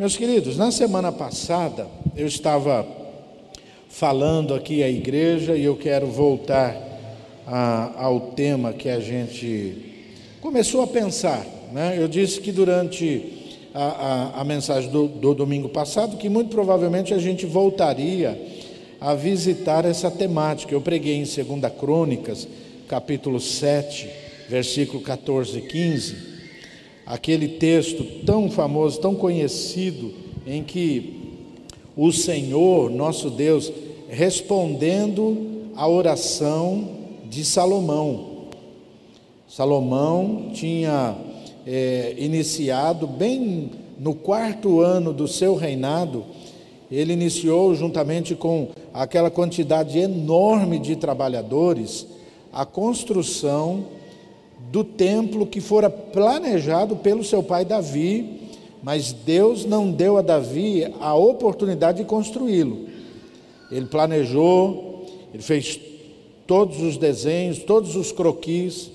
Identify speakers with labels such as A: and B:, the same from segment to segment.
A: Meus queridos, na semana passada eu estava falando aqui à igreja e eu quero voltar a, ao tema que a gente começou a pensar. Né? Eu disse que durante a, a, a mensagem do, do domingo passado que muito provavelmente a gente voltaria a visitar essa temática. Eu preguei em 2 Crônicas, capítulo 7, versículo 14 e 15 aquele texto tão famoso, tão conhecido, em que o Senhor, nosso Deus, respondendo à oração de Salomão. Salomão tinha é, iniciado, bem no quarto ano do seu reinado, ele iniciou, juntamente com aquela quantidade enorme de trabalhadores, a construção do templo que fora planejado pelo seu pai Davi, mas Deus não deu a Davi a oportunidade de construí-lo. Ele planejou, ele fez todos os desenhos, todos os croquis,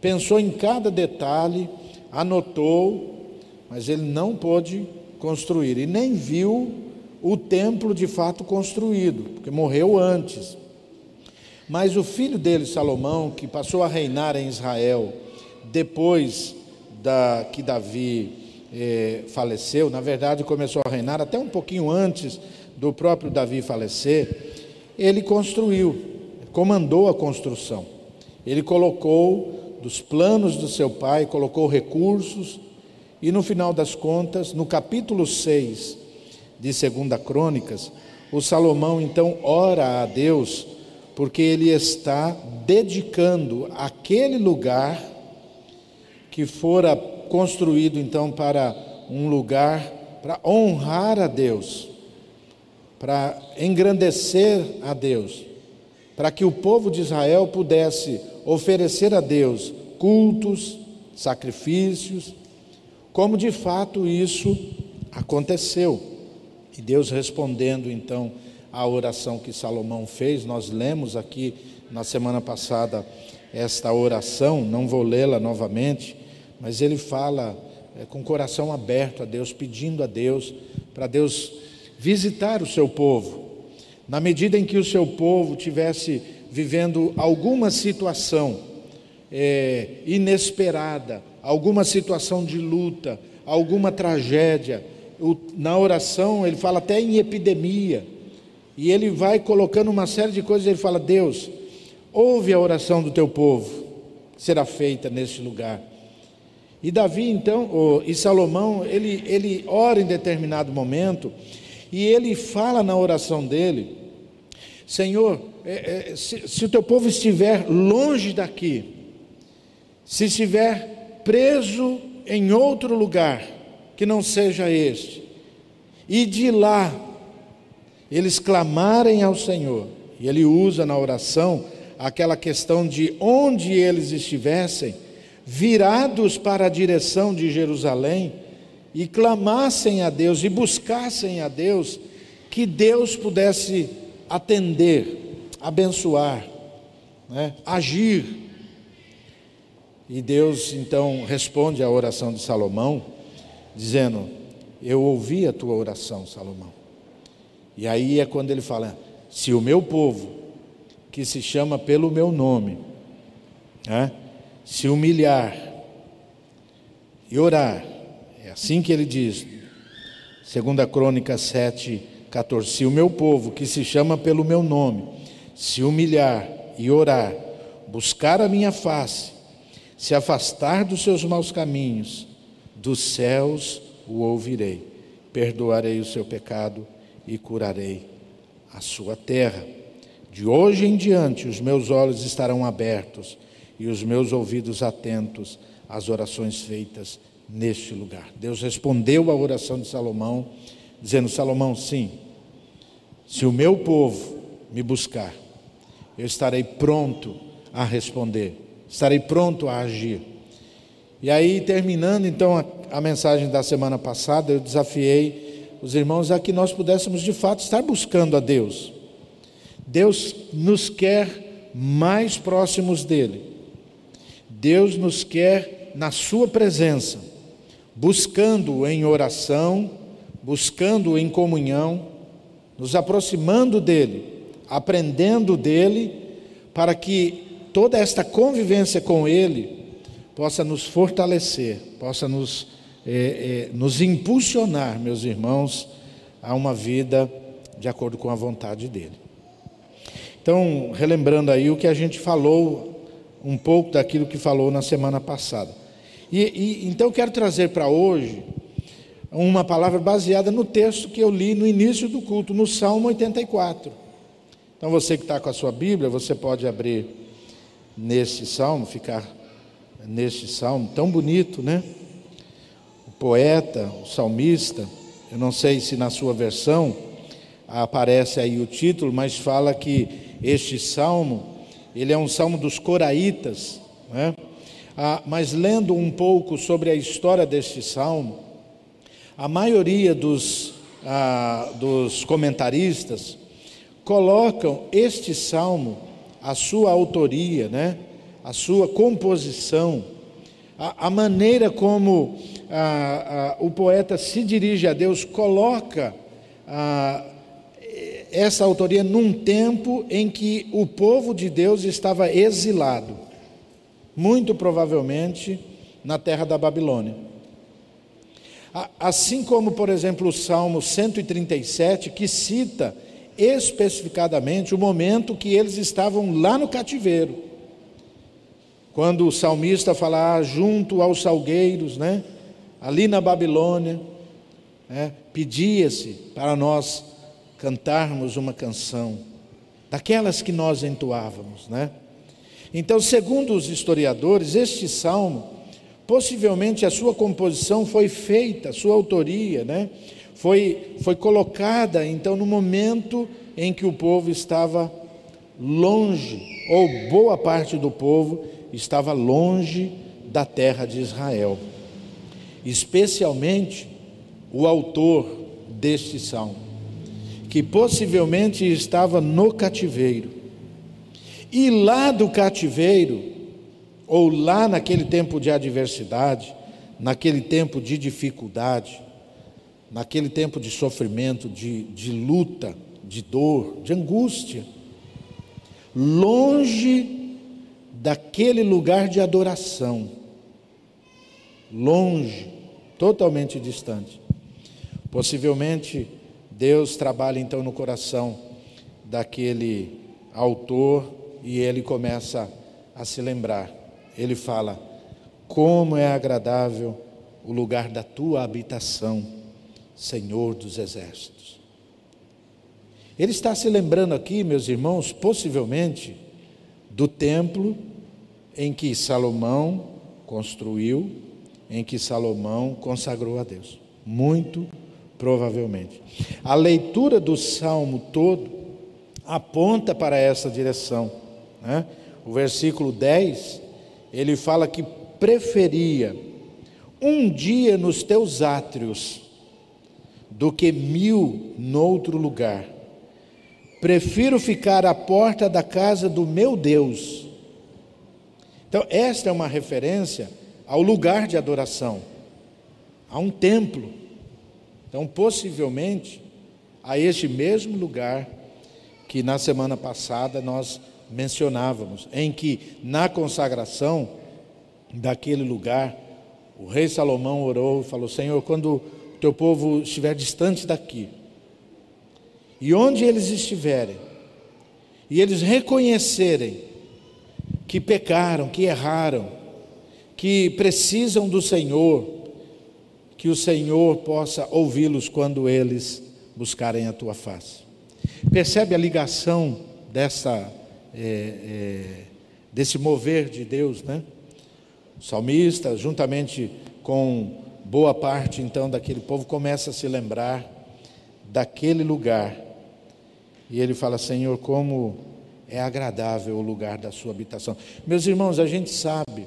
A: pensou em cada detalhe, anotou, mas ele não pôde construir e nem viu o templo de fato construído, porque morreu antes. Mas o filho dele, Salomão, que passou a reinar em Israel depois da que Davi eh, faleceu, na verdade começou a reinar até um pouquinho antes do próprio Davi falecer, ele construiu, comandou a construção. Ele colocou dos planos do seu pai, colocou recursos, e no final das contas, no capítulo 6 de 2 Crônicas, o Salomão então ora a Deus porque ele está dedicando aquele lugar que fora construído então para um lugar para honrar a Deus, para engrandecer a Deus, para que o povo de Israel pudesse oferecer a Deus cultos, sacrifícios, como de fato isso aconteceu. E Deus respondendo então a oração que Salomão fez. Nós lemos aqui na semana passada esta oração, não vou lê-la novamente, mas ele fala é, com o coração aberto a Deus, pedindo a Deus, para Deus visitar o seu povo. Na medida em que o seu povo tivesse vivendo alguma situação é, inesperada, alguma situação de luta, alguma tragédia, o, na oração ele fala até em epidemia e ele vai colocando uma série de coisas. Ele fala: Deus, ouve a oração do teu povo, será feita neste lugar. E Davi, então, e Salomão, ele, ele ora em determinado momento, e ele fala na oração dele: Senhor, é, é, se, se o teu povo estiver longe daqui, se estiver preso em outro lugar que não seja este, e de lá eles clamarem ao Senhor, e ele usa na oração aquela questão de onde eles estivessem, virados para a direção de Jerusalém, e clamassem a Deus e buscassem a Deus, que Deus pudesse atender, abençoar, né, agir. E Deus então responde à oração de Salomão, dizendo: Eu ouvi a tua oração, Salomão. E aí é quando ele fala: se o meu povo, que se chama pelo meu nome, né, se humilhar e orar, é assim que ele diz, segunda Crônica 7, 14, se o meu povo, que se chama pelo meu nome, se humilhar e orar, buscar a minha face, se afastar dos seus maus caminhos, dos céus o ouvirei, perdoarei o seu pecado e curarei a sua terra. De hoje em diante, os meus olhos estarão abertos e os meus ouvidos atentos às orações feitas neste lugar. Deus respondeu à oração de Salomão, dizendo: Salomão, sim, se o meu povo me buscar, eu estarei pronto a responder, estarei pronto a agir. E aí, terminando então a, a mensagem da semana passada, eu desafiei os irmãos, a que nós pudéssemos de fato estar buscando a Deus. Deus nos quer mais próximos dele. Deus nos quer na Sua presença, buscando em oração, buscando em comunhão, nos aproximando dele, aprendendo dele, para que toda esta convivência com ele possa nos fortalecer, possa nos, é, é, nos impulsionar, meus irmãos, a uma vida de acordo com a vontade dele. Então, relembrando aí o que a gente falou, um pouco daquilo que falou na semana passada. E, e então, quero trazer para hoje uma palavra baseada no texto que eu li no início do culto, no Salmo 84. Então, você que está com a sua Bíblia, você pode abrir nesse salmo, ficar neste salmo tão bonito, né? Poeta, o salmista, eu não sei se na sua versão aparece aí o título, mas fala que este salmo, ele é um salmo dos coraitas, né? Ah, mas lendo um pouco sobre a história deste salmo, a maioria dos, ah, dos comentaristas colocam este salmo, a sua autoria, né? a sua composição, a, a maneira como ah, o poeta se dirige a Deus, coloca essa autoria num tempo em que o povo de Deus estava exilado, muito provavelmente na terra da Babilônia. Assim como, por exemplo, o Salmo 137, que cita especificadamente o momento que eles estavam lá no cativeiro. Quando o salmista fala ah, junto aos salgueiros, né? ali na Babilônia, né? pedia-se para nós cantarmos uma canção, daquelas que nós entoávamos. Né? Então, segundo os historiadores, este salmo, possivelmente a sua composição foi feita, a sua autoria, né? foi, foi colocada então no momento em que o povo estava longe, ou boa parte do povo estava longe da terra de Israel. Especialmente o autor deste salmo que possivelmente estava no cativeiro. E lá do cativeiro, ou lá naquele tempo de adversidade, naquele tempo de dificuldade, naquele tempo de sofrimento, de, de luta, de dor, de angústia, longe daquele lugar de adoração, longe, totalmente distante. Possivelmente Deus trabalha então no coração daquele autor e ele começa a se lembrar. Ele fala: Como é agradável o lugar da tua habitação, Senhor dos exércitos. Ele está se lembrando aqui, meus irmãos, possivelmente do templo em que Salomão construiu, em que Salomão consagrou a Deus. Muito provavelmente. A leitura do salmo todo aponta para essa direção. Né? O versículo 10, ele fala que preferia um dia nos teus átrios do que mil noutro lugar. Prefiro ficar à porta da casa do meu Deus. Então, esta é uma referência ao lugar de adoração, a um templo então, possivelmente, a este mesmo lugar que na semana passada nós mencionávamos, em que na consagração daquele lugar, o rei Salomão orou e falou: Senhor, quando o teu povo estiver distante daqui, e onde eles estiverem, e eles reconhecerem que pecaram, que erraram, que precisam do Senhor, que o Senhor possa ouvi-los quando eles buscarem a tua face. Percebe a ligação dessa, é, é, desse mover de Deus, né? O salmista, juntamente com boa parte então daquele povo, começa a se lembrar daquele lugar. E ele fala: Senhor, como é agradável o lugar da sua habitação. Meus irmãos, a gente sabe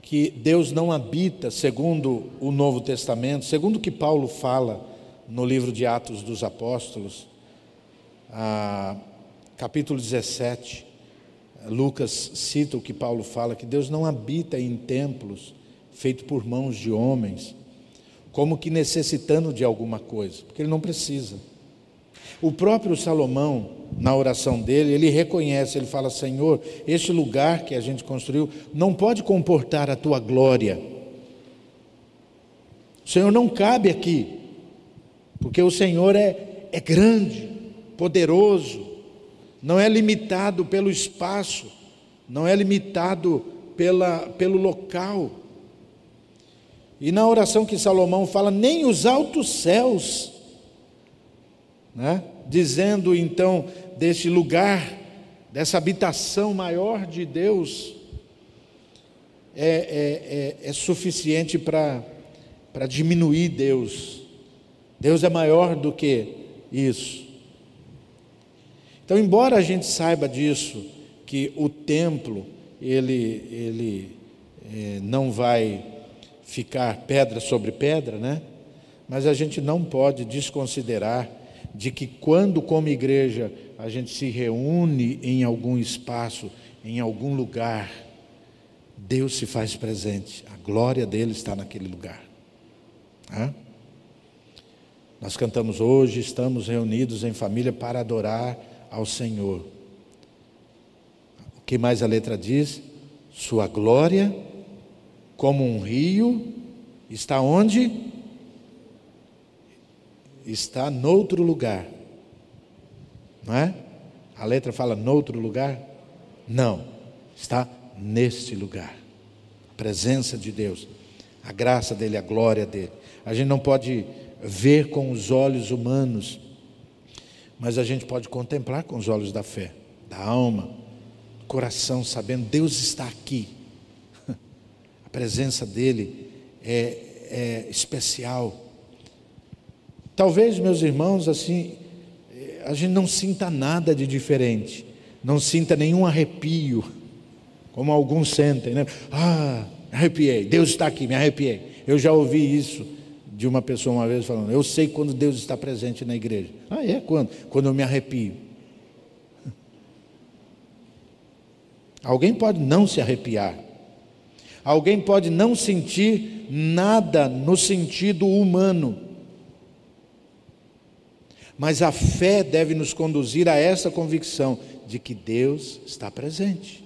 A: que Deus não habita, segundo o Novo Testamento, segundo o que Paulo fala no livro de Atos dos Apóstolos, ah, capítulo 17, Lucas cita o que Paulo fala, que Deus não habita em templos feitos por mãos de homens, como que necessitando de alguma coisa, porque ele não precisa. O próprio Salomão, na oração dele, ele reconhece, ele fala: Senhor, este lugar que a gente construiu não pode comportar a tua glória. O Senhor não cabe aqui, porque o Senhor é, é grande, poderoso, não é limitado pelo espaço, não é limitado pela, pelo local. E na oração que Salomão fala, nem os altos céus, né? dizendo então deste lugar, dessa habitação maior de Deus, é, é, é, é suficiente para diminuir Deus. Deus é maior do que isso. Então, embora a gente saiba disso, que o templo ele, ele é, não vai ficar pedra sobre pedra, né? Mas a gente não pode desconsiderar de que quando como igreja a gente se reúne em algum espaço, em algum lugar, Deus se faz presente, a glória dele está naquele lugar. Hã? Nós cantamos hoje, estamos reunidos em família para adorar ao Senhor. O que mais a letra diz? Sua glória como um rio, está onde? Está noutro lugar. Não é? A letra fala noutro lugar? Não, está neste lugar. A presença de Deus, a graça dele, a glória dele. A gente não pode ver com os olhos humanos, mas a gente pode contemplar com os olhos da fé, da alma, coração, sabendo Deus está aqui presença dele é, é especial. Talvez, meus irmãos, assim, a gente não sinta nada de diferente, não sinta nenhum arrepio, como alguns sentem, né? Ah, arrepiei, Deus está aqui, me arrepiei. Eu já ouvi isso de uma pessoa uma vez falando: Eu sei quando Deus está presente na igreja. Ah, é? Quando? Quando eu me arrepio. Alguém pode não se arrepiar, Alguém pode não sentir nada no sentido humano, mas a fé deve nos conduzir a essa convicção de que Deus está presente.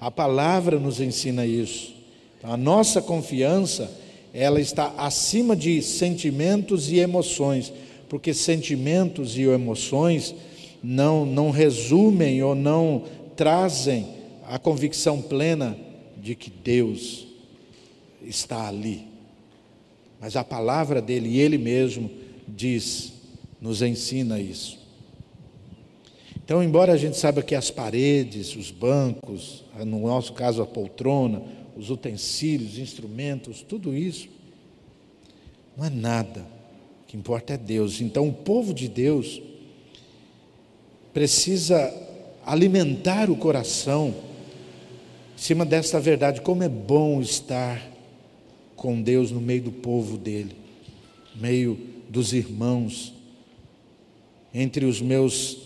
A: A palavra nos ensina isso. Então, a nossa confiança, ela está acima de sentimentos e emoções, porque sentimentos e emoções não, não resumem ou não trazem a convicção plena de que Deus está ali. Mas a palavra dele ele mesmo diz, nos ensina isso. Então, embora a gente saiba que as paredes, os bancos, no nosso caso a poltrona, os utensílios, os instrumentos, tudo isso, não é nada. O que importa é Deus. Então, o povo de Deus precisa alimentar o coração em cima desta verdade, como é bom estar com Deus no meio do povo dele, no meio dos irmãos, entre os meus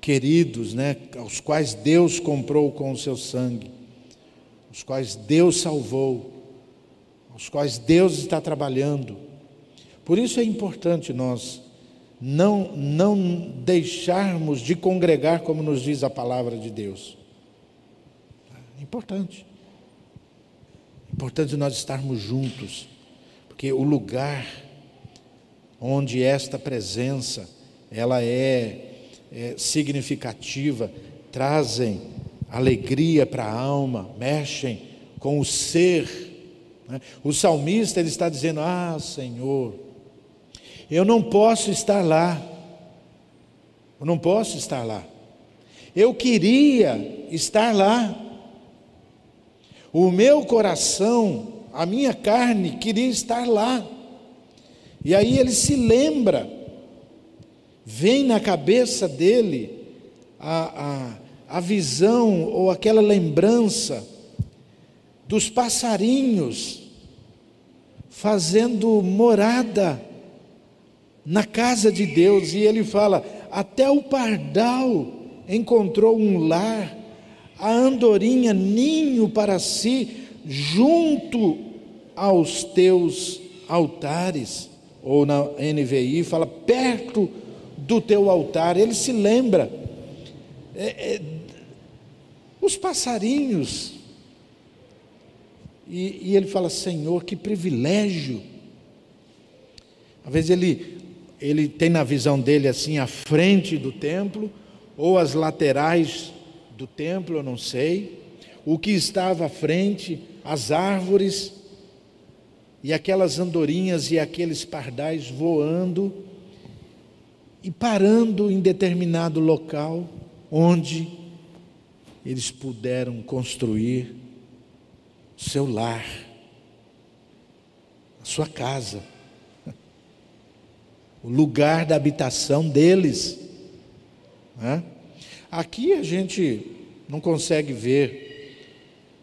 A: queridos, né, aos quais Deus comprou com o seu sangue, os quais Deus salvou, aos quais Deus está trabalhando. Por isso é importante nós não, não deixarmos de congregar, como nos diz a palavra de Deus. Importante. Importante nós estarmos juntos, porque o lugar onde esta presença ela é, é significativa, trazem alegria para a alma, mexem com o ser. Né? O salmista ele está dizendo: Ah, Senhor, eu não posso estar lá, eu não posso estar lá. Eu queria estar lá, o meu coração, a minha carne queria estar lá. E aí ele se lembra, vem na cabeça dele a, a, a visão ou aquela lembrança dos passarinhos fazendo morada na casa de Deus, e ele fala: até o pardal encontrou um lar a andorinha ninho para si junto aos teus altares, ou na NVI fala perto do teu altar. Ele se lembra. É, é, os passarinhos. E, e ele fala: Senhor, que privilégio. Às vezes ele, ele tem na visão dele assim a frente do templo, ou as laterais do templo, eu não sei. O que estava à frente, as árvores, e aquelas andorinhas e aqueles pardais voando e parando em determinado local onde eles puderam construir seu lar, a sua casa, o lugar da habitação deles. Né? Aqui a gente não consegue ver,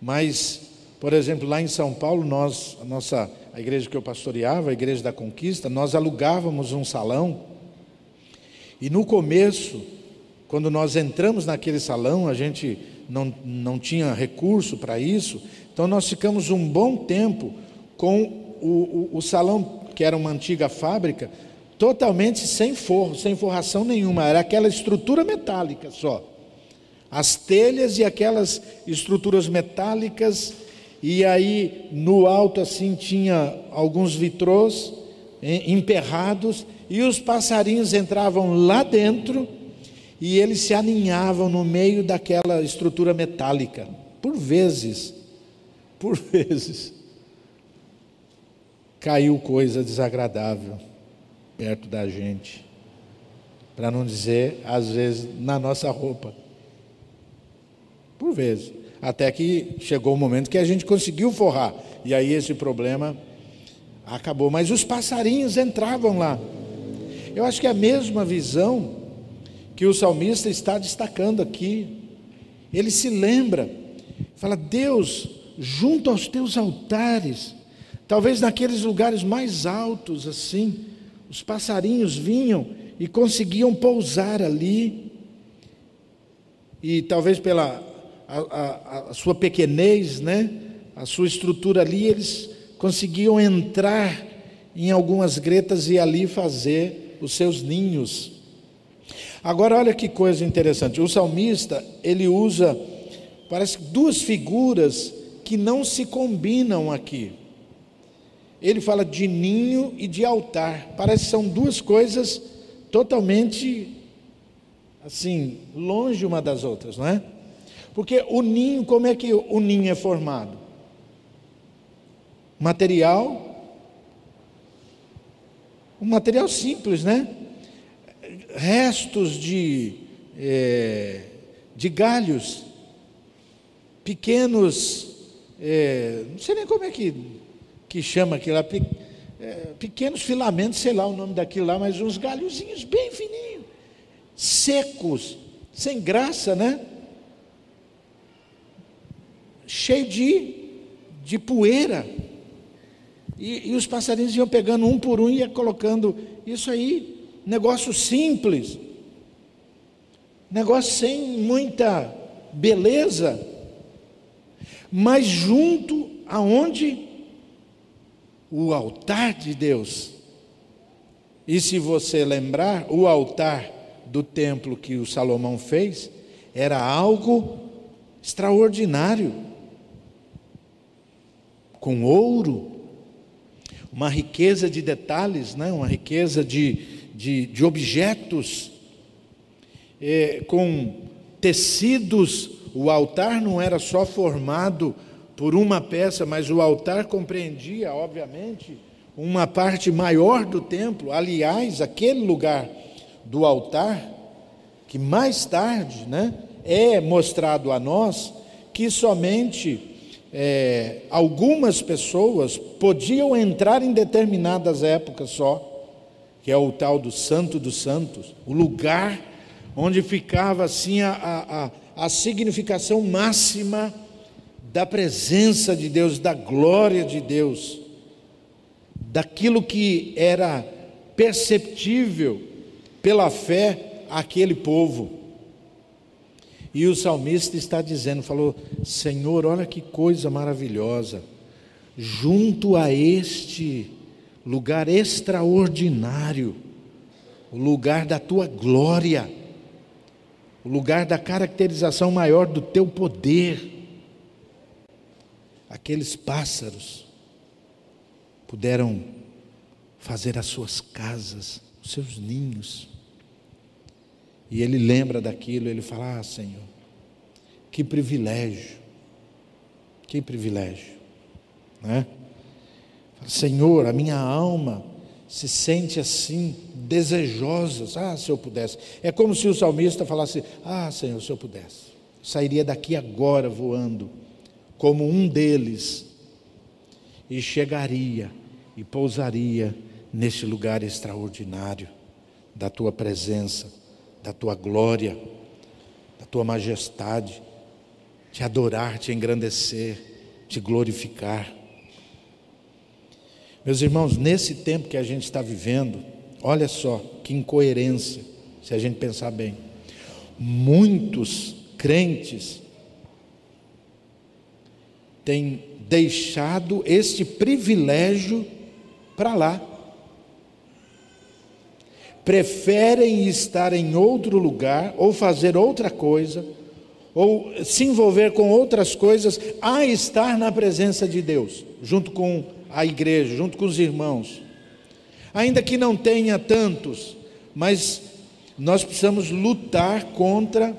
A: mas, por exemplo, lá em São Paulo, nós, a nossa a igreja que eu pastoreava, a igreja da Conquista, nós alugávamos um salão. E no começo, quando nós entramos naquele salão, a gente não, não tinha recurso para isso, então nós ficamos um bom tempo com o, o, o salão, que era uma antiga fábrica, totalmente sem forro, sem forração nenhuma, era aquela estrutura metálica só. As telhas e aquelas estruturas metálicas e aí no alto assim tinha alguns vitrôs emperrados e os passarinhos entravam lá dentro e eles se aninhavam no meio daquela estrutura metálica. Por vezes, por vezes, caiu coisa desagradável perto da gente, para não dizer, às vezes, na nossa roupa. Por vezes. Até que chegou o momento que a gente conseguiu forrar. E aí esse problema acabou. Mas os passarinhos entravam lá. Eu acho que é a mesma visão que o salmista está destacando aqui. Ele se lembra, fala: Deus, junto aos teus altares, talvez naqueles lugares mais altos assim, os passarinhos vinham e conseguiam pousar ali. E talvez pela a, a, sua pequenez, né? a sua estrutura ali, eles conseguiam entrar em algumas gretas e ali fazer os seus ninhos. Agora olha que coisa interessante. O salmista, ele usa parece duas figuras que não se combinam aqui. Ele fala de ninho e de altar. Parece que são duas coisas totalmente assim, longe uma das outras, não é? Porque o ninho, como é que o ninho é formado? Material, um material simples, né? Restos de, é, de galhos, pequenos, é, não sei nem como é que, que chama aquilo lá, pe, é, pequenos filamentos, sei lá o nome daquilo lá, mas uns galhozinhos bem fininhos, secos, sem graça, né? Cheio de, de poeira. E, e os passarinhos iam pegando um por um e ia colocando. Isso aí, negócio simples. Negócio sem muita beleza. Mas junto aonde? O altar de Deus. E se você lembrar, o altar do templo que o Salomão fez era algo extraordinário com ouro, uma riqueza de detalhes, né? uma riqueza de, de, de objetos, é, com tecidos. O altar não era só formado por uma peça, mas o altar compreendia, obviamente, uma parte maior do templo. Aliás, aquele lugar do altar, que mais tarde né, é mostrado a nós, que somente é, algumas pessoas podiam entrar em determinadas épocas só, que é o tal do Santo dos Santos, o lugar onde ficava assim a, a, a significação máxima da presença de Deus, da glória de Deus, daquilo que era perceptível pela fé àquele povo. E o salmista está dizendo, falou: Senhor, olha que coisa maravilhosa. Junto a este lugar extraordinário, o lugar da tua glória, o lugar da caracterização maior do teu poder. Aqueles pássaros puderam fazer as suas casas, os seus ninhos. E ele lembra daquilo, ele fala: Ah, Senhor, que privilégio, que privilégio, né? Senhor, a minha alma se sente assim, desejosa. Ah, se eu pudesse. É como se o salmista falasse: Ah, Senhor, se eu pudesse. Sairia daqui agora voando, como um deles, e chegaria e pousaria neste lugar extraordinário da tua presença, da tua glória, da tua majestade, te adorar, te engrandecer, te glorificar. Meus irmãos, nesse tempo que a gente está vivendo, olha só que incoerência, se a gente pensar bem. Muitos crentes têm deixado este privilégio para lá. Preferem estar em outro lugar ou fazer outra coisa, ou se envolver com outras coisas, a estar na presença de Deus, junto com a igreja, junto com os irmãos. Ainda que não tenha tantos, mas nós precisamos lutar contra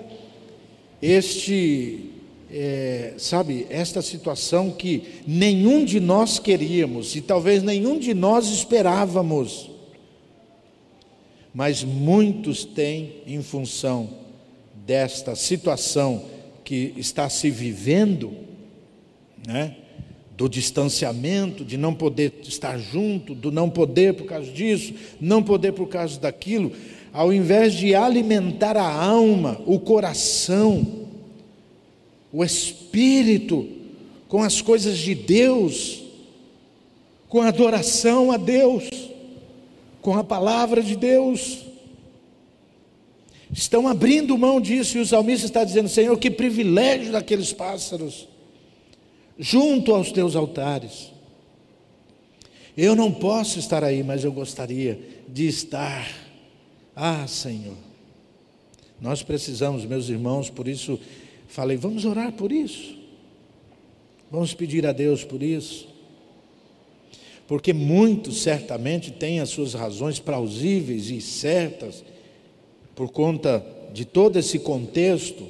A: este, é, sabe, esta situação que nenhum de nós queríamos e talvez nenhum de nós esperávamos. Mas muitos têm, em função desta situação que está se vivendo, né? do distanciamento, de não poder estar junto, do não poder por causa disso, não poder por causa daquilo, ao invés de alimentar a alma, o coração, o espírito com as coisas de Deus, com a adoração a Deus, com a palavra de Deus, estão abrindo mão disso, e o salmista está dizendo: Senhor, que privilégio daqueles pássaros junto aos teus altares. Eu não posso estar aí, mas eu gostaria de estar. Ah, Senhor. Nós precisamos, meus irmãos, por isso falei, vamos orar por isso. Vamos pedir a Deus por isso. Porque muitos certamente têm as suas razões plausíveis e certas, por conta de todo esse contexto,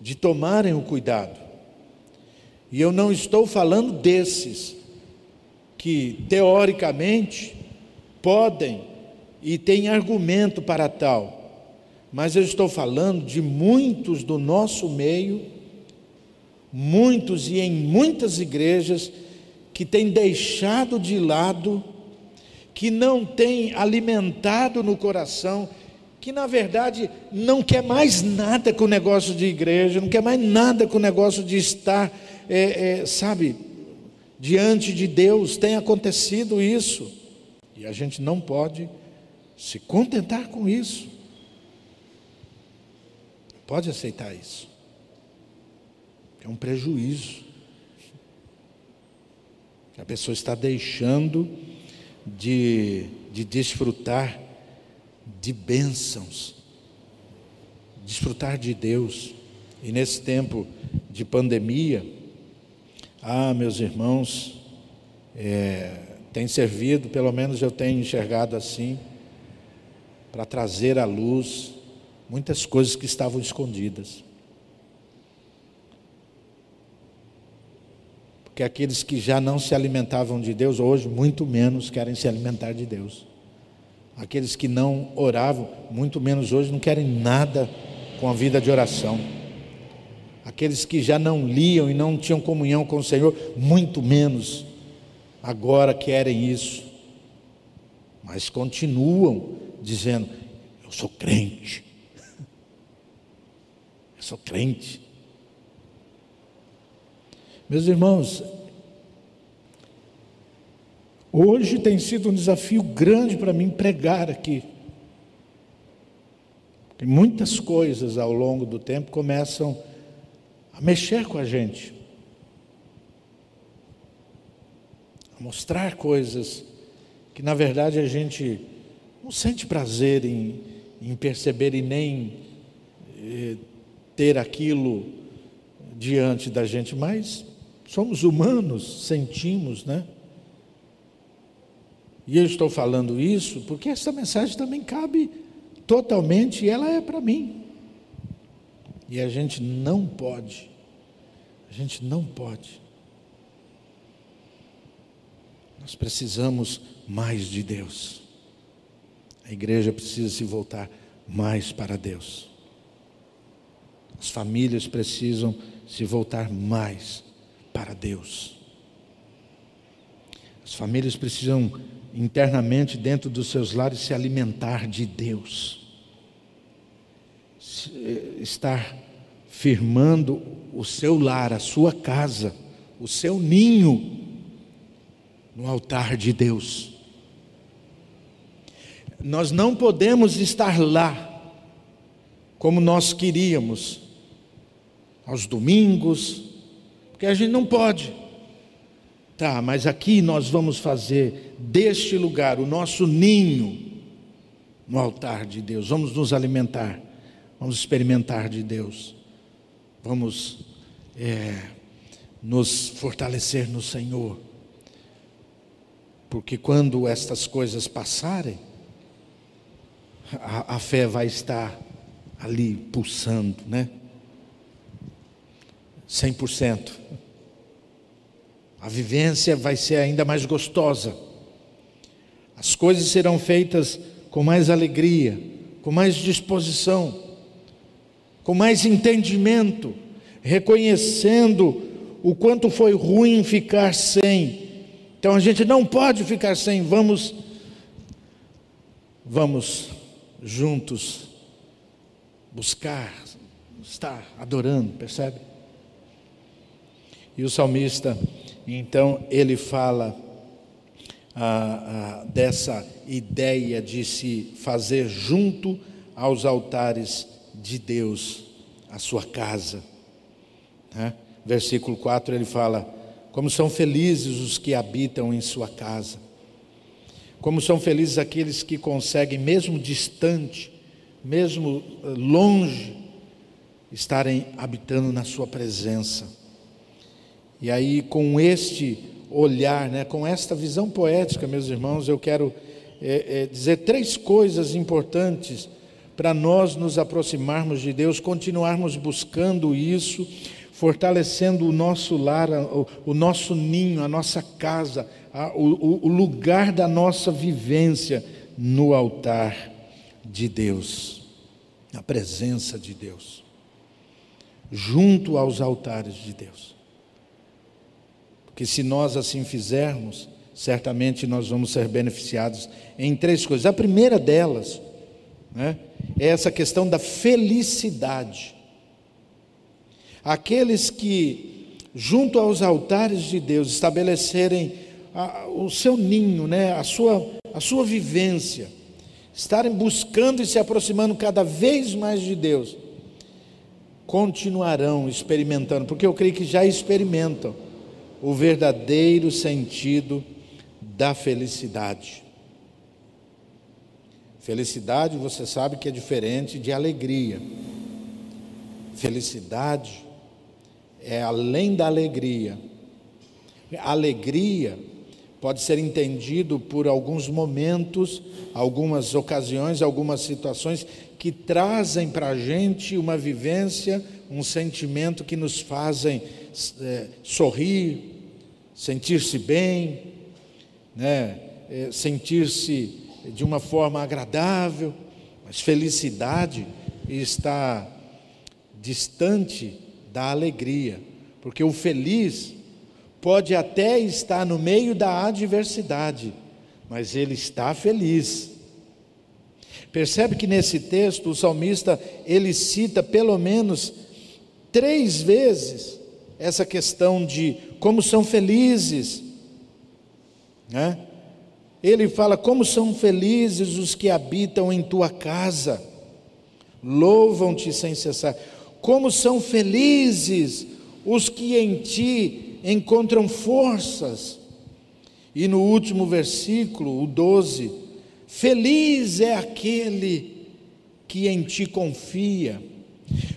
A: de tomarem o cuidado. E eu não estou falando desses que teoricamente podem e têm argumento para tal, mas eu estou falando de muitos do nosso meio, muitos e em muitas igrejas que têm deixado de lado, que não têm alimentado no coração, que na verdade não quer mais nada com o negócio de igreja, não quer mais nada com o negócio de estar é, é, sabe, diante de Deus tem acontecido isso, e a gente não pode se contentar com isso. Pode aceitar isso. É um prejuízo. A pessoa está deixando de, de desfrutar de bênçãos, desfrutar de Deus. E nesse tempo de pandemia, ah, meus irmãos, é, tem servido, pelo menos eu tenho enxergado assim, para trazer à luz muitas coisas que estavam escondidas. Porque aqueles que já não se alimentavam de Deus, hoje muito menos querem se alimentar de Deus. Aqueles que não oravam, muito menos hoje não querem nada com a vida de oração. Aqueles que já não liam e não tinham comunhão com o Senhor, muito menos agora querem isso. Mas continuam dizendo: Eu sou crente. Eu sou crente. Meus irmãos, hoje tem sido um desafio grande para mim pregar aqui. Tem muitas coisas ao longo do tempo começam a mexer com a gente, a mostrar coisas que na verdade a gente não sente prazer em, em perceber e nem eh, ter aquilo diante da gente, mas somos humanos, sentimos, né? E eu estou falando isso porque essa mensagem também cabe totalmente e ela é para mim. E a gente não pode, a gente não pode. Nós precisamos mais de Deus. A igreja precisa se voltar mais para Deus. As famílias precisam se voltar mais para Deus. As famílias precisam internamente dentro dos seus lares se alimentar de Deus. Eh, estar firmando o seu lar, a sua casa, o seu ninho no altar de Deus. Nós não podemos estar lá como nós queríamos, aos domingos, porque a gente não pode. Tá, mas aqui nós vamos fazer deste lugar o nosso ninho no altar de Deus. Vamos nos alimentar, vamos experimentar de Deus, vamos é, nos fortalecer no Senhor. Porque quando estas coisas passarem, a, a fé vai estar ali pulsando, né? 100%. A vivência vai ser ainda mais gostosa. As coisas serão feitas com mais alegria, com mais disposição, com mais entendimento, reconhecendo o quanto foi ruim ficar sem. Então a gente não pode ficar sem, vamos vamos juntos buscar, estar adorando, percebe? E o salmista, então, ele fala ah, ah, dessa ideia de se fazer junto aos altares de Deus, a sua casa. Né? Versículo 4 ele fala: Como são felizes os que habitam em sua casa, como são felizes aqueles que conseguem, mesmo distante, mesmo eh, longe, estarem habitando na sua presença. E aí, com este olhar, né, com esta visão poética, meus irmãos, eu quero é, é, dizer três coisas importantes para nós nos aproximarmos de Deus, continuarmos buscando isso, fortalecendo o nosso lar, o, o nosso ninho, a nossa casa, a, o, o lugar da nossa vivência no altar de Deus, na presença de Deus, junto aos altares de Deus que se nós assim fizermos, certamente nós vamos ser beneficiados em três coisas. A primeira delas né, é essa questão da felicidade. Aqueles que, junto aos altares de Deus, estabelecerem a, o seu ninho, né, a, sua, a sua vivência, estarem buscando e se aproximando cada vez mais de Deus, continuarão experimentando, porque eu creio que já experimentam o verdadeiro sentido da felicidade. Felicidade, você sabe que é diferente de alegria. Felicidade é além da alegria. Alegria pode ser entendido por alguns momentos, algumas ocasiões, algumas situações que trazem para a gente uma vivência, um sentimento que nos fazem é, sorrir, sentir-se bem, né? É, sentir-se de uma forma agradável, mas felicidade está distante da alegria, porque o feliz pode até estar no meio da adversidade, mas ele está feliz. Percebe que nesse texto o salmista ele cita pelo menos três vezes essa questão de como são felizes, né? Ele fala como são felizes os que habitam em tua casa, louvam-te sem cessar. Como são felizes os que em ti encontram forças. E no último versículo, o 12: Feliz é aquele que em ti confia.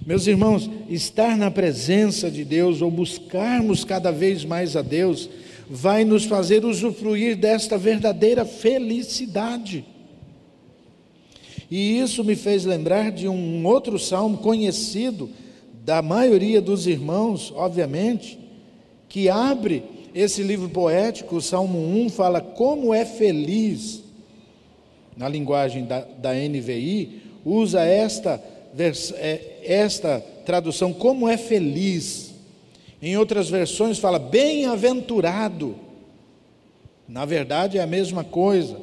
A: Meus irmãos, estar na presença de Deus ou buscarmos cada vez mais a Deus, vai nos fazer usufruir desta verdadeira felicidade. E isso me fez lembrar de um outro salmo conhecido da maioria dos irmãos, obviamente, que abre esse livro poético, o Salmo 1, fala como é feliz, na linguagem da, da NVI, usa esta, é, esta tradução, como é feliz. Em outras versões fala bem-aventurado. Na verdade é a mesma coisa,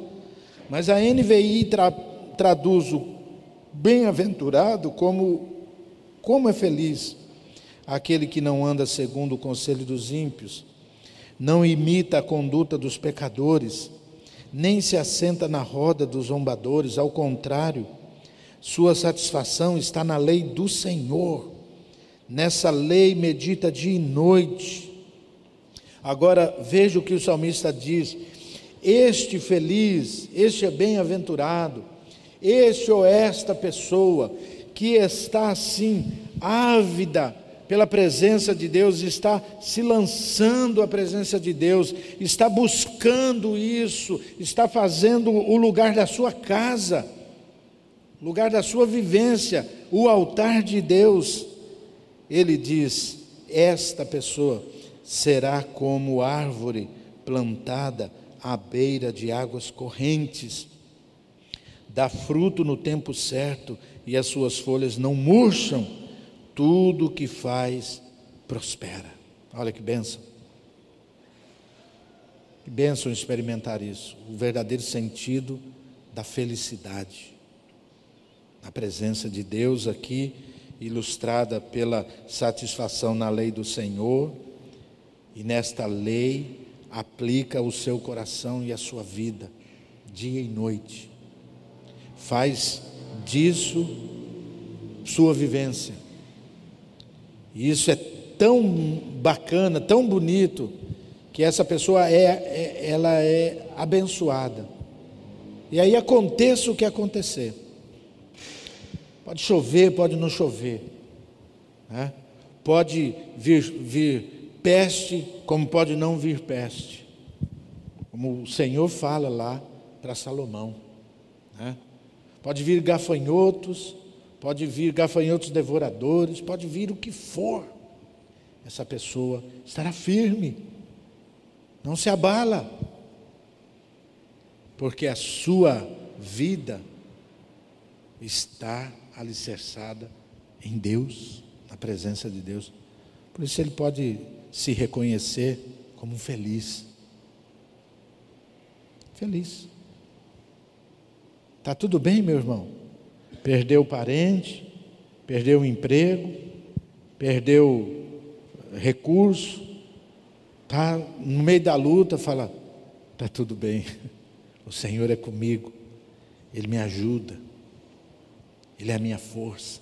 A: mas a NVI tra, traduz o bem-aventurado como como é feliz aquele que não anda segundo o conselho dos ímpios, não imita a conduta dos pecadores, nem se assenta na roda dos zombadores, ao contrário, sua satisfação está na lei do Senhor, nessa lei medita dia e noite. Agora veja o que o salmista diz: este feliz, este é bem-aventurado, este ou esta pessoa que está assim, ávida pela presença de Deus, está se lançando à presença de Deus, está buscando isso, está fazendo o lugar da sua casa, lugar da sua vivência, o altar de Deus. Ele diz: esta pessoa será como árvore plantada à beira de águas correntes, dá fruto no tempo certo e as suas folhas não murcham tudo o que faz prospera. Olha que bênção. Que bênção experimentar isso, o verdadeiro sentido da felicidade. A presença de Deus aqui, ilustrada pela satisfação na lei do Senhor, e nesta lei aplica o seu coração e a sua vida, dia e noite. Faz disso sua vivência e isso é tão bacana, tão bonito, que essa pessoa é, é, ela é abençoada. E aí aconteça o que acontecer. Pode chover, pode não chover. Né? Pode vir, vir peste, como pode não vir peste. Como o Senhor fala lá para Salomão. Né? Pode vir gafanhotos, pode vir gafanhotos devoradores, pode vir o que for. Essa pessoa estará firme, não se abala, porque a sua vida está alicerçada em Deus, na presença de Deus. Por isso ele pode se reconhecer como feliz. Feliz. Está tudo bem, meu irmão? Perdeu parente, perdeu emprego, perdeu recurso, está no meio da luta, fala: está tudo bem, o Senhor é comigo, Ele me ajuda, Ele é a minha força,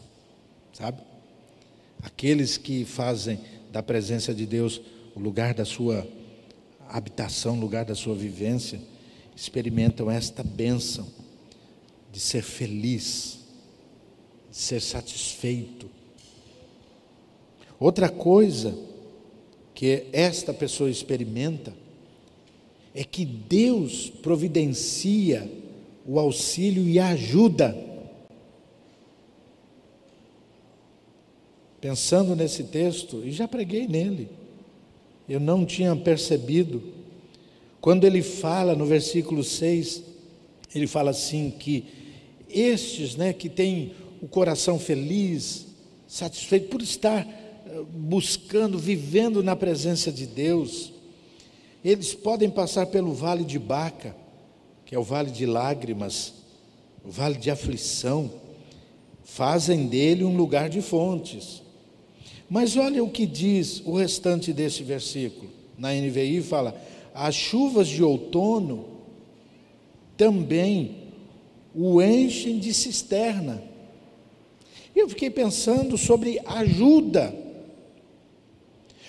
A: sabe? Aqueles que fazem da presença de Deus o lugar da sua habitação, lugar da sua vivência, experimentam esta bênção de ser feliz ser satisfeito. Outra coisa que esta pessoa experimenta é que Deus providencia o auxílio e a ajuda. Pensando nesse texto, e já preguei nele, eu não tinha percebido, quando ele fala no versículo 6, ele fala assim: que estes né, que têm o coração feliz, satisfeito por estar eh, buscando, vivendo na presença de Deus. Eles podem passar pelo vale de Baca, que é o vale de lágrimas, o vale de aflição, fazem dele um lugar de fontes. Mas olha o que diz o restante desse versículo. Na NVI fala: as chuvas de outono também o enchem de cisterna e eu fiquei pensando sobre ajuda.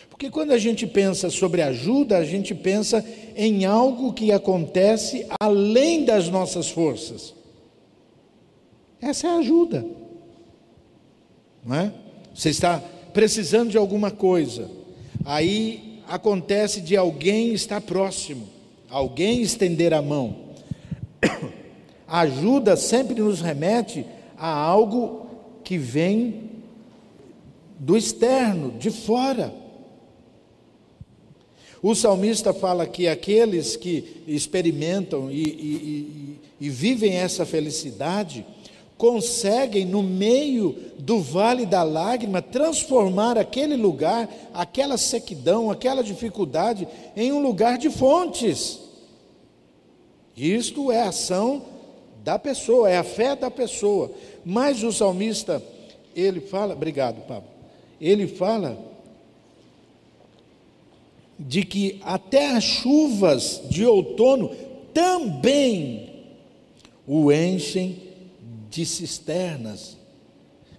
A: Porque quando a gente pensa sobre ajuda, a gente pensa em algo que acontece além das nossas forças. Essa é a ajuda. Não é? Você está precisando de alguma coisa. Aí acontece de alguém estar próximo, alguém estender a mão. A ajuda sempre nos remete a algo que vem do externo, de fora. O salmista fala que aqueles que experimentam e, e, e, e vivem essa felicidade, conseguem, no meio do vale da lágrima, transformar aquele lugar, aquela sequidão, aquela dificuldade, em um lugar de fontes. Isto é a ação da pessoa, é a fé da pessoa. Mas o salmista, ele fala, obrigado, Pablo. Ele fala de que até as chuvas de outono também o enchem de cisternas.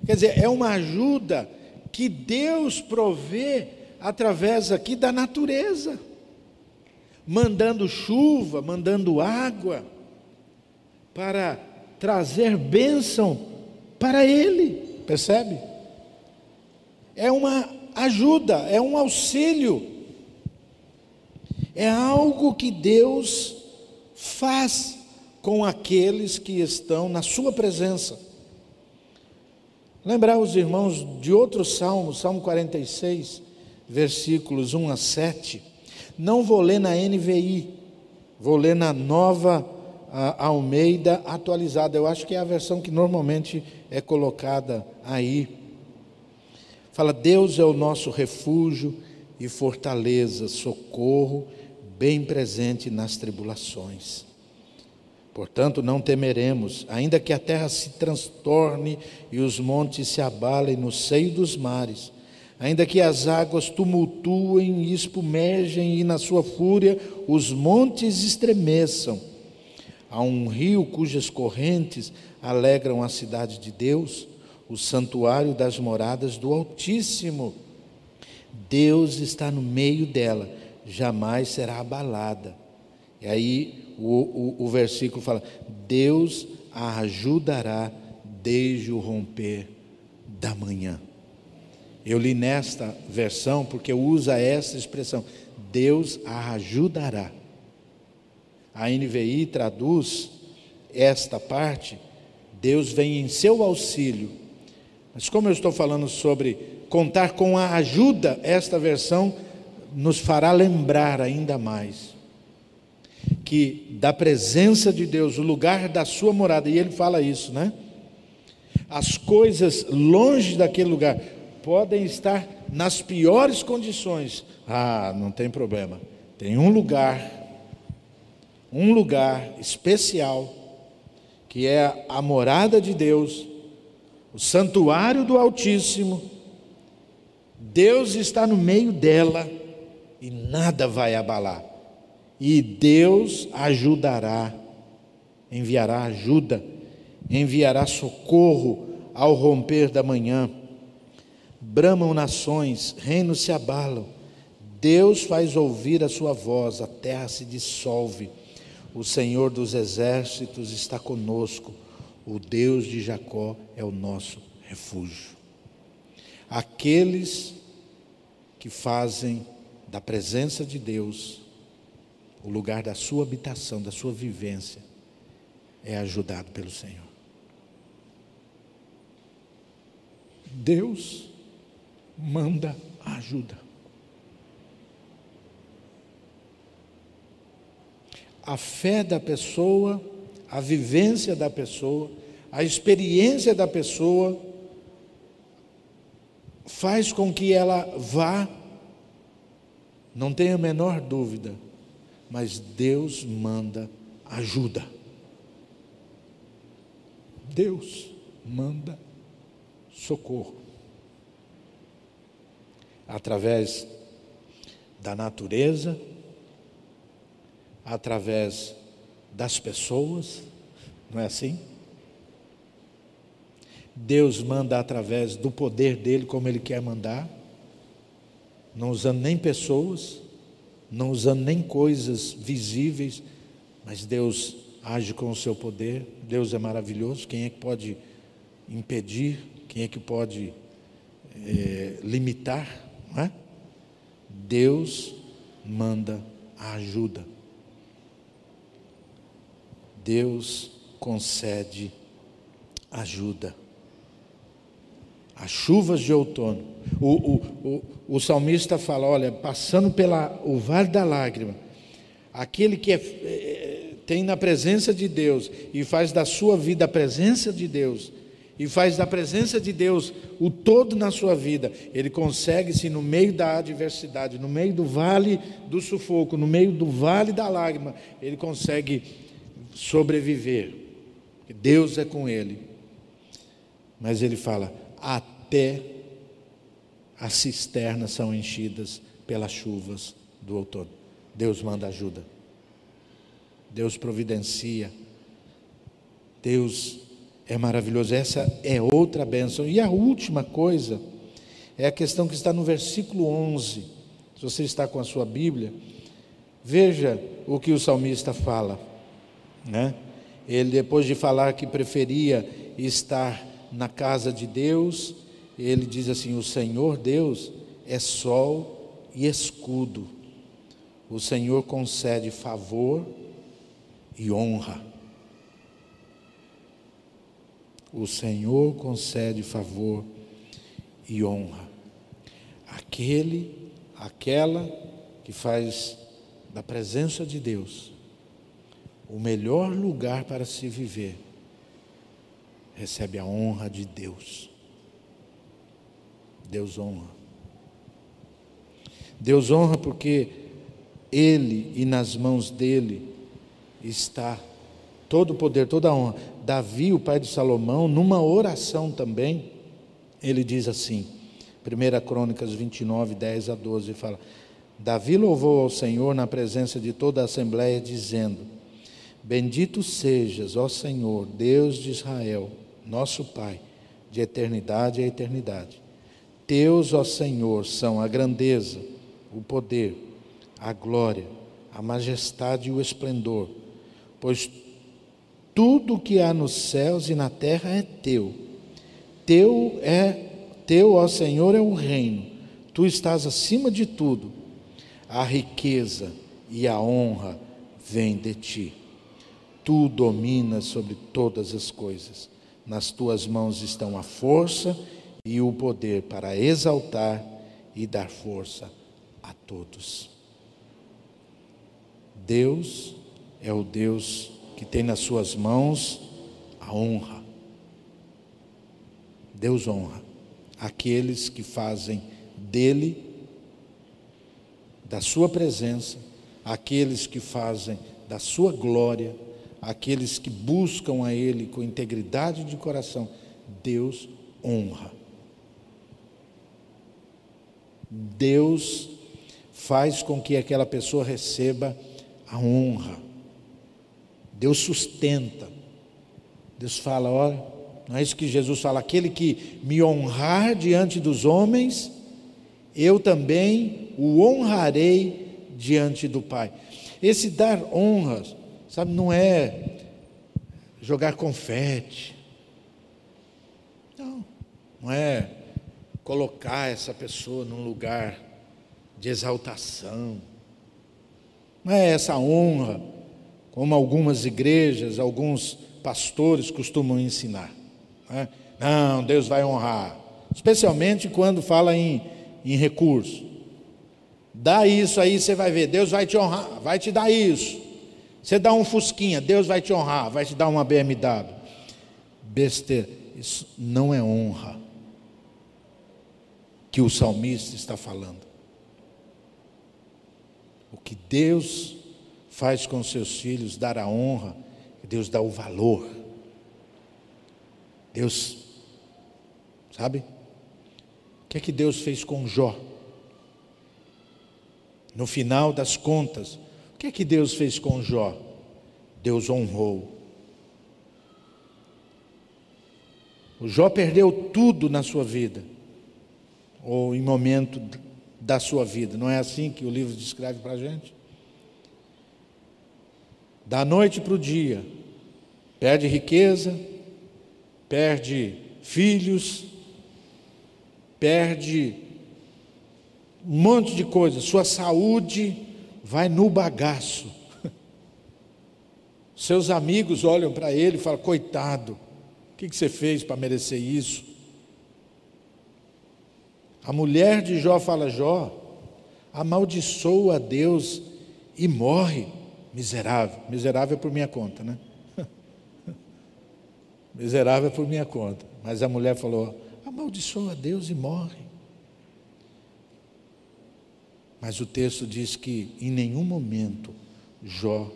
A: Quer dizer, é uma ajuda que Deus provê através aqui da natureza, mandando chuva, mandando água, para trazer bênção para Ele, percebe? É uma ajuda, é um auxílio, é algo que Deus faz com aqueles que estão na sua presença. Lembrar os irmãos de outro salmo, Salmo 46, versículos 1 a 7. Não vou ler na NVI, vou ler na nova Almeida atualizada. Eu acho que é a versão que normalmente é colocada aí. Fala: Deus é o nosso refúgio e fortaleza, socorro bem presente nas tribulações. Portanto, não temeremos, ainda que a terra se transtorne e os montes se abalem no seio dos mares, ainda que as águas tumultuem e espumejem e na sua fúria os montes estremeçam. Há um rio cujas correntes alegram a cidade de Deus, o santuário das moradas do Altíssimo. Deus está no meio dela, jamais será abalada. E aí o, o, o versículo fala: Deus a ajudará desde o romper da manhã. Eu li nesta versão porque usa essa expressão: Deus a ajudará. A NVI traduz esta parte: Deus vem em seu auxílio. Mas como eu estou falando sobre contar com a ajuda, esta versão nos fará lembrar ainda mais que da presença de Deus, o lugar da sua morada, e ele fala isso, né? As coisas longe daquele lugar podem estar nas piores condições. Ah, não tem problema. Tem um lugar, um lugar especial, que é a morada de Deus, o santuário do Altíssimo. Deus está no meio dela e nada vai abalar e Deus ajudará, enviará ajuda, enviará socorro ao romper da manhã. Bramam nações, reinos se abalam. Deus faz ouvir a sua voz, a terra se dissolve. O Senhor dos exércitos está conosco. O Deus de Jacó é o nosso refúgio. Aqueles que fazem da presença de Deus o lugar da sua habitação, da sua vivência, é ajudado pelo Senhor. Deus manda ajuda. A fé da pessoa, a vivência da pessoa, a experiência da pessoa faz com que ela vá, não tenha a menor dúvida, mas Deus manda ajuda. Deus manda socorro. Através da natureza, através das pessoas, não é assim? Deus manda através do poder dele, como ele quer mandar. não usando nem pessoas, não usando nem coisas visíveis, mas Deus age com o seu poder. Deus é maravilhoso. Quem é que pode impedir? Quem é que pode é, limitar? Não é? Deus manda a ajuda. Deus concede ajuda. As chuvas de outono. O, o, o, o salmista fala: olha, passando pela o vale da lágrima, aquele que é, é, tem na presença de Deus e faz da sua vida a presença de Deus, e faz da presença de Deus o todo na sua vida, ele consegue, se no meio da adversidade, no meio do vale do sufoco, no meio do vale da lágrima, ele consegue sobreviver. Deus é com ele. Mas ele fala: até as cisternas são enchidas pelas chuvas do outono. Deus manda ajuda. Deus providencia. Deus é maravilhoso. Essa é outra bênção. E a última coisa é a questão que está no versículo 11. Se você está com a sua Bíblia, veja o que o salmista fala. Né? Ele, depois de falar que preferia estar na casa de Deus, ele diz assim: O Senhor Deus é sol e escudo. O Senhor concede favor e honra. O Senhor concede favor e honra. Aquele, aquela que faz da presença de Deus o melhor lugar para se viver, recebe a honra de Deus. Deus honra. Deus honra porque Ele e nas mãos dele está todo o poder, toda a honra. Davi, o pai de Salomão, numa oração também, ele diz assim, 1 Crônicas 29, 10 a 12, fala: Davi louvou ao Senhor na presença de toda a assembleia, dizendo: Bendito sejas, ó Senhor, Deus de Israel, nosso Pai, de eternidade a eternidade. Teus, ó Senhor, são a grandeza, o poder, a glória, a majestade e o esplendor, pois tudo que há nos céus e na terra é teu. Teu é teu, ó Senhor, é o reino. Tu estás acima de tudo. A riqueza e a honra vêm de ti. Tu dominas sobre todas as coisas. Nas tuas mãos estão a força e o poder para exaltar e dar força a todos. Deus é o Deus que tem nas suas mãos a honra. Deus honra aqueles que fazem dele, da sua presença, aqueles que fazem da sua glória aqueles que buscam a Ele com integridade de coração, Deus honra. Deus faz com que aquela pessoa receba a honra. Deus sustenta. Deus fala, olha, não é isso que Jesus fala, aquele que me honrar diante dos homens, eu também o honrarei diante do Pai. Esse dar honras Sabe, não é jogar confete. Não, não é colocar essa pessoa num lugar de exaltação. Não é essa honra, como algumas igrejas, alguns pastores costumam ensinar. Não, é? não Deus vai honrar. Especialmente quando fala em, em recurso. Dá isso aí, você vai ver, Deus vai te honrar, vai te dar isso. Você dá um Fusquinha, Deus vai te honrar, vai te dar uma BMW. Besteira, isso não é honra que o salmista está falando. O que Deus faz com seus filhos, dar a honra, Deus dá o valor. Deus, sabe? O que é que Deus fez com Jó? No final das contas, o que é que Deus fez com Jó? Deus honrou. O Jó perdeu tudo na sua vida, ou em momento da sua vida. Não é assim que o livro descreve para a gente? Da noite para o dia, perde riqueza, perde filhos, perde um monte de coisas, sua saúde vai no bagaço. Seus amigos olham para ele e falam: coitado, o que você fez para merecer isso? A mulher de Jó fala: Jó, amaldiçoa a Deus e morre, miserável. Miserável é por minha conta, né? miserável é por minha conta. Mas a mulher falou: amaldiçoa a Deus e morre. Mas o texto diz que em nenhum momento Jó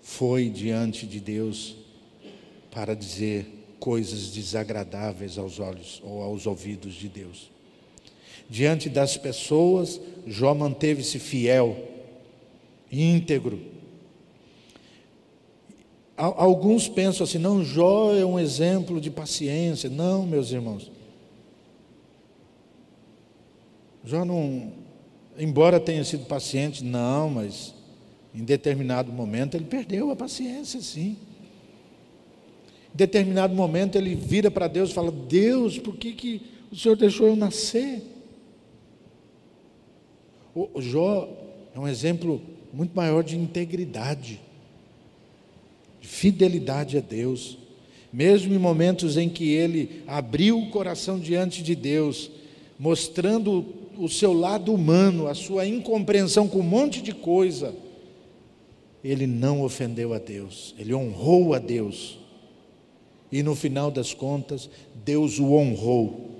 A: foi diante de Deus para dizer coisas desagradáveis aos olhos ou aos ouvidos de Deus. Diante das pessoas, Jó manteve-se fiel, íntegro. Alguns pensam assim: não, Jó é um exemplo de paciência. Não, meus irmãos. Jó não, embora tenha sido paciente, não, mas em determinado momento ele perdeu a paciência, sim. Em determinado momento ele vira para Deus e fala: Deus, por que, que o Senhor deixou eu nascer? O Jó é um exemplo muito maior de integridade, de fidelidade a Deus. Mesmo em momentos em que ele abriu o coração diante de Deus, mostrando o seu lado humano, a sua incompreensão com um monte de coisa, ele não ofendeu a Deus, ele honrou a Deus. E no final das contas, Deus o honrou.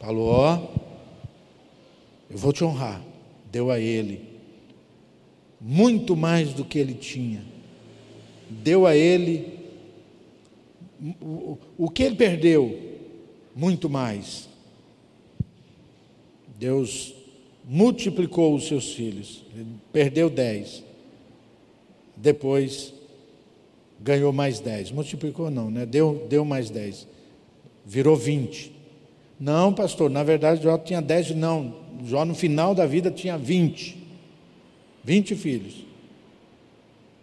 A: Falou: Ó, eu vou te honrar. Deu a ele muito mais do que ele tinha. Deu a ele o, que ele perdeu, muito mais. Deus multiplicou os seus filhos, perdeu dez, depois ganhou mais dez, multiplicou não, né? deu, deu mais dez, virou vinte. Não, pastor, na verdade Jó tinha dez, não, Jó no final da vida tinha vinte, vinte filhos.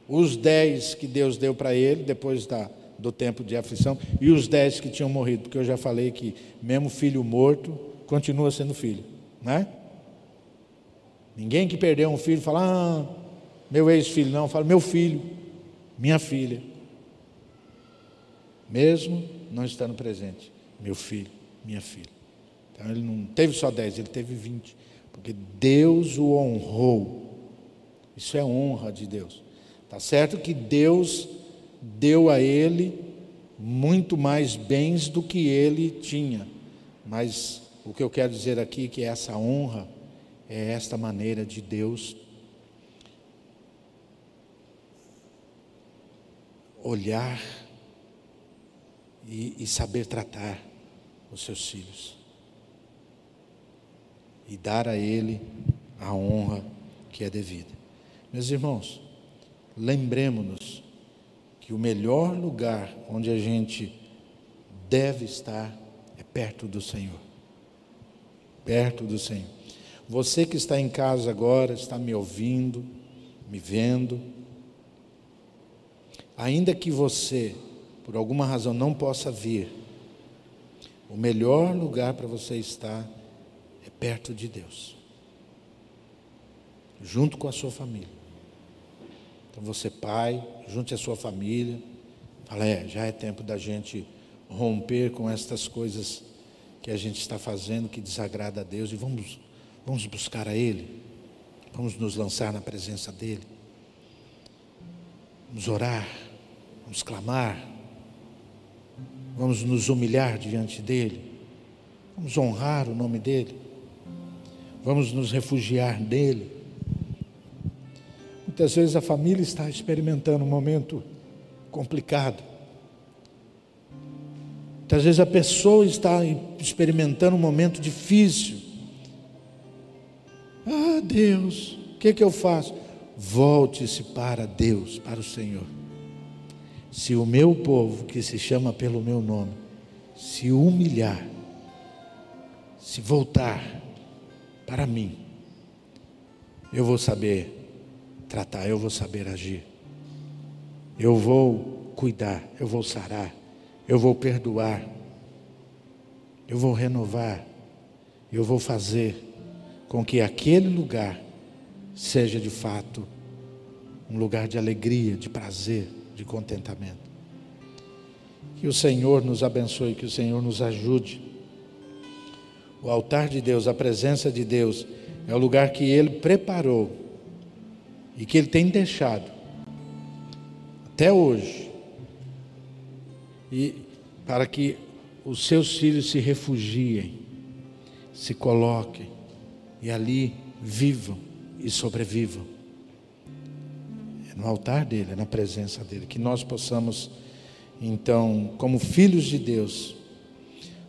A: Os dez que Deus deu para ele, depois da, do tempo de aflição, e os dez que tinham morrido, porque eu já falei que mesmo filho morto continua sendo filho. Né? Ninguém que perdeu um filho fala, ah, meu ex-filho, não, fala, meu filho, minha filha. Mesmo não estando presente, meu filho, minha filha. Então ele não teve só dez, ele teve vinte, porque Deus o honrou. Isso é honra de Deus. Tá certo que Deus deu a ele muito mais bens do que ele tinha, mas o que eu quero dizer aqui é que essa honra é esta maneira de Deus olhar e, e saber tratar os seus filhos e dar a Ele a honra que é devida. Meus irmãos, lembremos-nos que o melhor lugar onde a gente deve estar é perto do Senhor perto do Senhor. Você que está em casa agora, está me ouvindo, me vendo, ainda que você, por alguma razão, não possa vir, o melhor lugar para você estar é perto de Deus, junto com a sua família. Então, você, pai, junte a sua família, fala: é, já é tempo da gente romper com estas coisas que a gente está fazendo que desagrada a Deus e vamos, vamos buscar a Ele, vamos nos lançar na presença dEle, vamos orar, vamos clamar, vamos nos humilhar diante dEle, vamos honrar o nome dEle, vamos nos refugiar nele. Muitas vezes a família está experimentando um momento complicado Muitas vezes a pessoa está experimentando um momento difícil. Ah, Deus, o que, que eu faço? Volte-se para Deus, para o Senhor. Se o meu povo, que se chama pelo meu nome, se humilhar, se voltar, para mim, eu vou saber tratar, eu vou saber agir. Eu vou cuidar, eu vou sarar, eu vou perdoar, eu vou renovar, eu vou fazer com que aquele lugar seja de fato um lugar de alegria, de prazer, de contentamento. Que o Senhor nos abençoe, que o Senhor nos ajude. O altar de Deus, a presença de Deus, é o lugar que Ele preparou e que Ele tem deixado até hoje, e para que os seus filhos se refugiem, se coloquem e ali vivam e sobrevivam. É no altar dele, é na presença dele, que nós possamos, então, como filhos de Deus,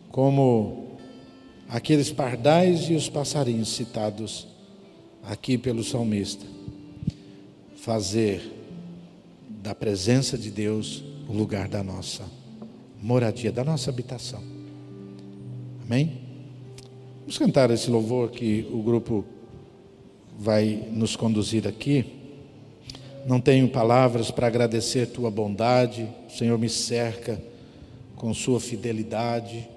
A: como aqueles pardais e os passarinhos citados aqui pelo salmista, fazer da presença de Deus o lugar da nossa moradia, da nossa habitação. Amém? Vamos cantar esse louvor que o grupo vai nos conduzir aqui. Não tenho palavras para agradecer tua bondade, o Senhor me cerca com sua fidelidade.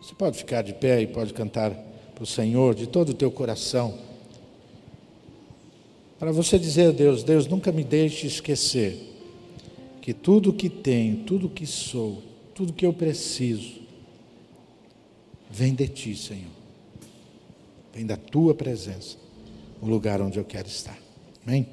A: Você pode ficar de pé e pode cantar para o Senhor de todo o teu coração. Para você dizer a Deus: Deus, nunca me deixe esquecer que tudo que tenho, tudo que sou, tudo que eu preciso, vem de Ti, Senhor. Vem da Tua presença, o lugar onde eu quero estar. Amém?